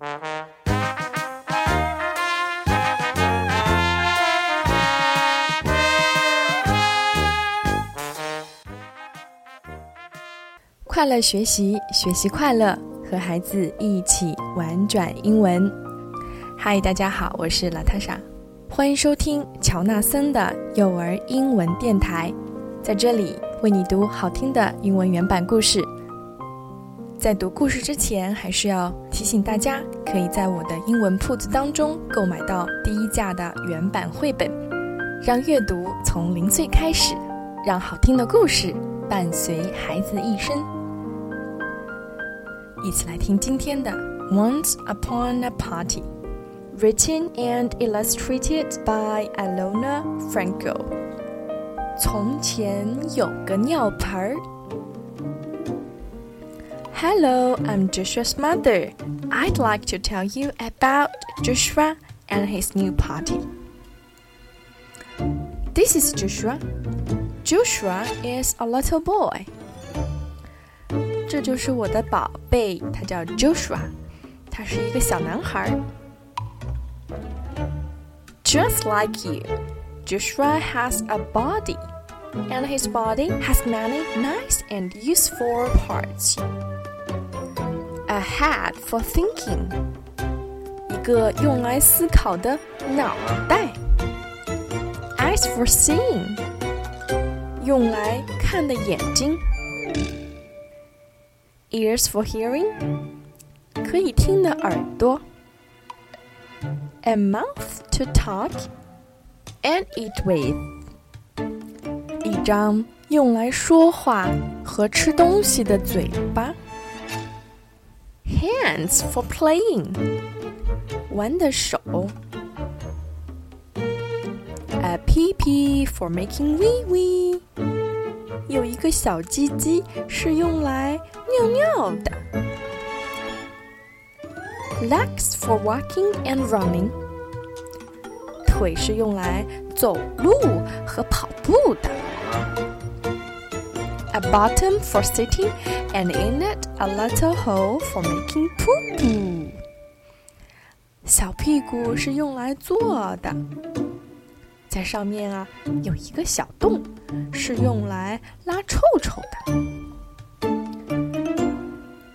快乐学习，学习快乐，和孩子一起玩转英文。嗨，大家好，我是拉塔莎，欢迎收听乔纳森的幼儿英文电台，在这里为你读好听的英文原版故事。在读故事之前，还是要提醒大家，可以在我的英文铺子当中购买到第一架的原版绘本，让阅读从零岁开始，让好听的故事伴随孩子一生。一起来听今天的《Once Upon a Party》，written and illustrated by Alona Franco。从前有个尿盆儿。Hello, I'm Joshua's mother. I'd like to tell you about Joshua and his new party. This is Joshua. Joshua is a little boy. 这就是我的宝贝，他叫 Joshua，他是一个小男孩。Just like you, Joshua has a body, and his body has many nice and useful parts. A head for thinking，一个用来思考的脑袋。Eyes for seeing，用来看的眼睛。ears for hearing，可以听的耳朵；a mouth to talk and eat with，一张用来说话和吃东西的嘴巴 ；hands for playing，玩的手；a pee pee for making wee wee，有一个小鸡鸡是用来。尿尿的。Legs for walking and running，腿是用来走路和跑步的。 A bottom for sitting and in it a little hole for making poo poo。小屁股是用来坐的，在上面啊有一个小洞，是用来拉臭臭的。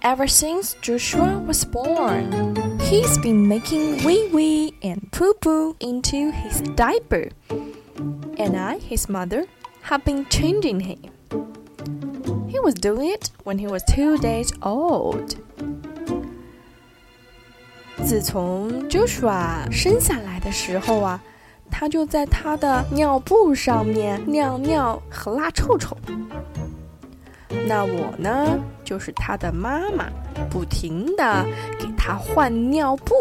Ever since Joshua was born, he's been making wee wee and poo poo into his diaper, and I, his mother, have been changing him. He was doing it when he was two days old. 自从 Joshua 生下来的时候啊，他就在他的尿布上面尿尿和拉臭臭。那我呢，就是他的妈妈，不停的给他换尿布。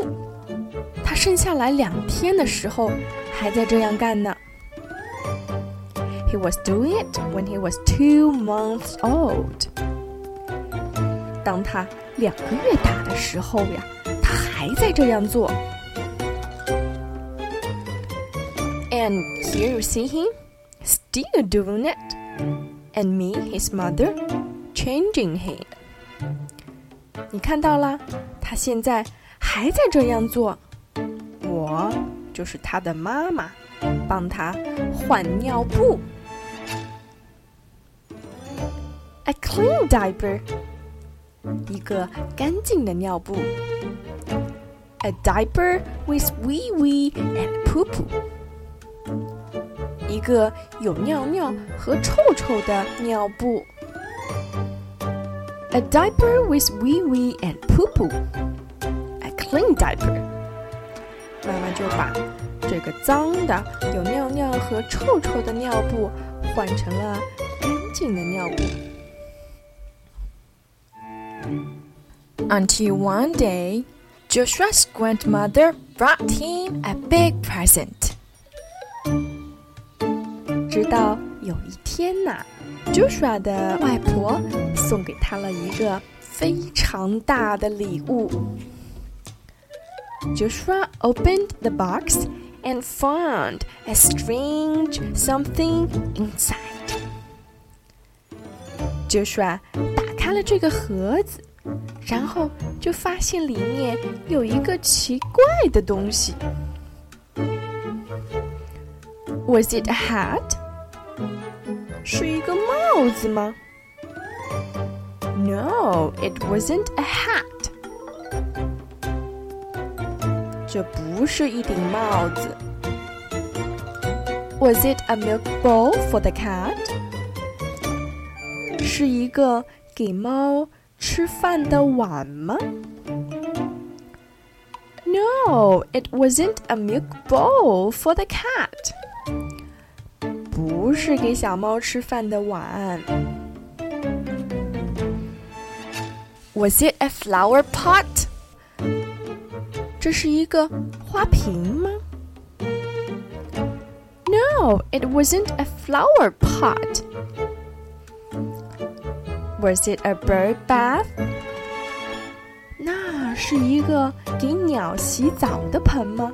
他生下来两天的时候，还在这样干呢。He was doing it when he was two months old。当他两个月大的时候呀，他还在这样做。And here you see him, still doing it. And me, his mother, changing him. 你看到啦，他现在还在这样做。我就是他的妈妈，帮他换尿布。 Clean diaper，一个干净的尿布。A diaper with wee wee and poo poo。一个有尿尿和臭臭的尿布。A diaper with wee wee and poo poo. A clean diaper. 妈妈就把这个脏的、有尿尿和臭臭的尿布换成了干净的尿布。Until one day, Joshua's grandmother brought him a big present. 直到有一天呐，Joshua 的外婆送给他了一个非常大的礼物。Joshua opened the box and found a strange something inside. Joshua 打开了这个盒子， 然后就发现里面有一个奇怪的东西。Was it a hat？是一个帽子吗？No, it wasn't a hat. 这不是一顶帽子。Was it a milk bowl for the cat？是一个给猫吃饭的碗吗？No, it wasn't a milk bowl for the cat. 不是给小猫吃饭的碗。Was it a flower pot？这是一个花瓶吗？No, it wasn't a flower pot. Was it a bird bath？那是一个给鸟洗澡的盆吗？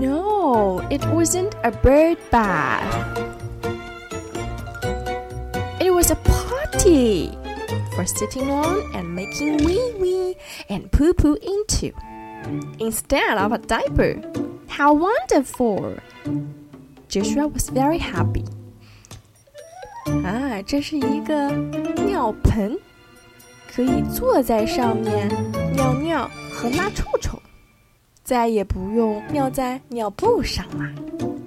no, it wasn't a bird bath. It was a potty for sitting on and making wee wee and poo poo into instead of a diaper. How wonderful! Joshua was very happy. 啊，这是一个尿盆，可以坐在上面尿尿和拉臭臭。再也不用尿在尿布上了，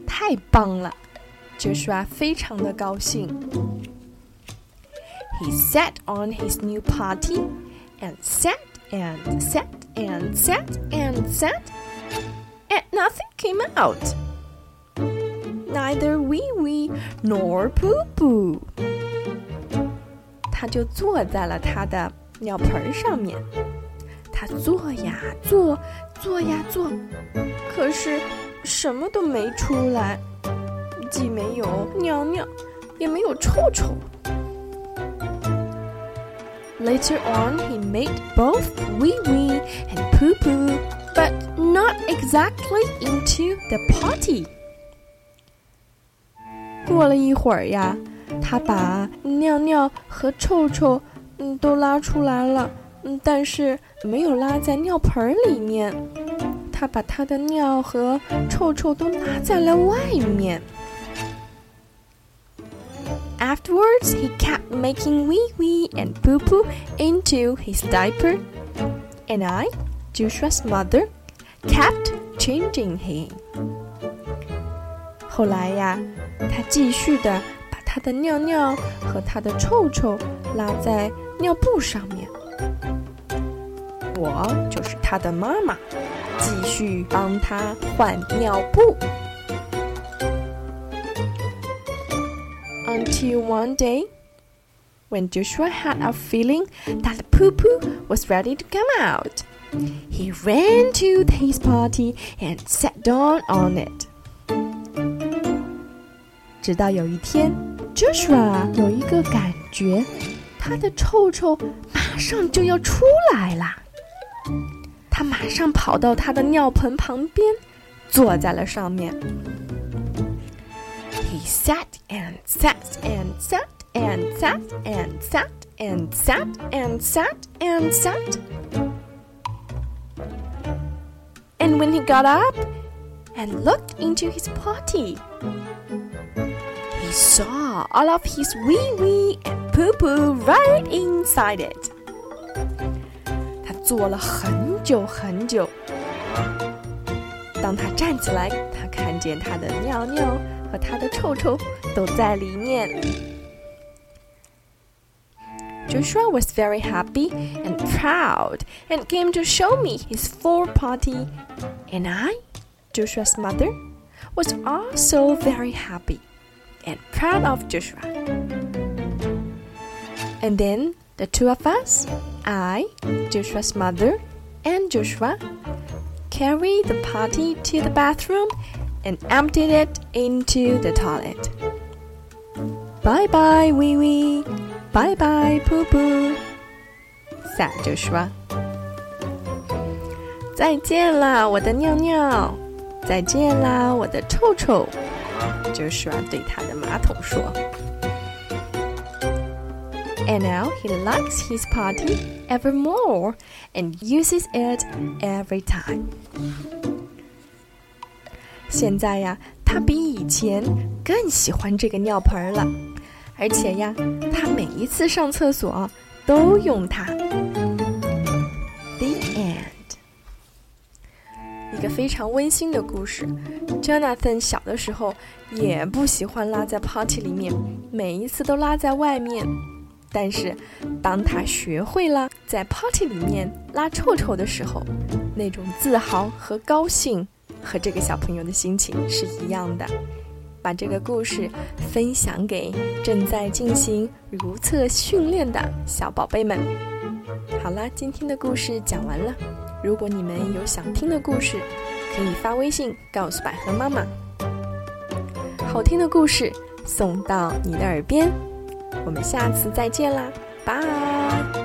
太棒了！Joshua 非常的高兴。He sat on his new potty and sat and sat and sat and sat, and nothing came out. Neither wee wee nor poo poo. 他就坐在了他的尿盆上面。他坐呀坐，坐呀坐，可是什么都没出来，既没有尿尿，也没有臭臭。Later on, he made both wee wee and poo poo, but not exactly into the potty. 过了一会儿呀，他把尿尿和臭臭，嗯，都拉出来了。嗯，但是没有拉在尿盆里面，他把他的尿和臭臭都拉在了外面。Afterwards, he kept making wee wee and poo poo into his diaper, and I, Joshua's mother, kept changing him. 后来呀，他继续的把他的尿尿和他的臭臭拉在尿布上面。我就是他的妈妈，继续帮他换尿布。Until one day, when Joshua had a feeling that the poo poo was ready to come out, he ran to his potty and sat down on it. 直到有一天，Joshua 有一个感觉，他的臭臭马上就要出来了。他马上跑到他的尿盆旁边，坐在了上面。He sat and sat and sat and sat and sat and sat and sat and sat. And when he got up and looked into his potty, he saw all of his wee wee and poo poo right inside it. 坐了很久很久。当他站起来，他看见他的尿尿和他的臭臭都在里面。Joshua was very happy and proud and came to show me his full party, and I, Joshua's mother, was also very happy and proud of Joshua. And then the two of us, I, Joshua's mother, and Joshua, carried the party to the bathroom and emptied it into the toilet. Bye bye, wee wee. Bye bye, poo poo. said Joshua. 再见啦，我的尿尿！再见啦，我的臭臭！Joshua 对他的 马桶说。 and now he likes his potty ever more and uses it every time. 现在呀，他比以前更喜欢这个尿盆了，而且呀，他每一次上厕所都用它。 非常温馨的故事。Jonathan 小的时候也不喜欢拉在 party 里面，每一次都拉在外面。但是，当他学会了在 party 里面拉臭臭的时候，那种自豪和高兴，和这个小朋友的心情是一样的。把这个故事分享给正在进行如厕训练的小宝贝们。好了，今天的故事讲完了。如果你们有想听的故事，可以发微信告诉百合妈妈。好听的故事送到你的耳边。我们下次再见啦，拜。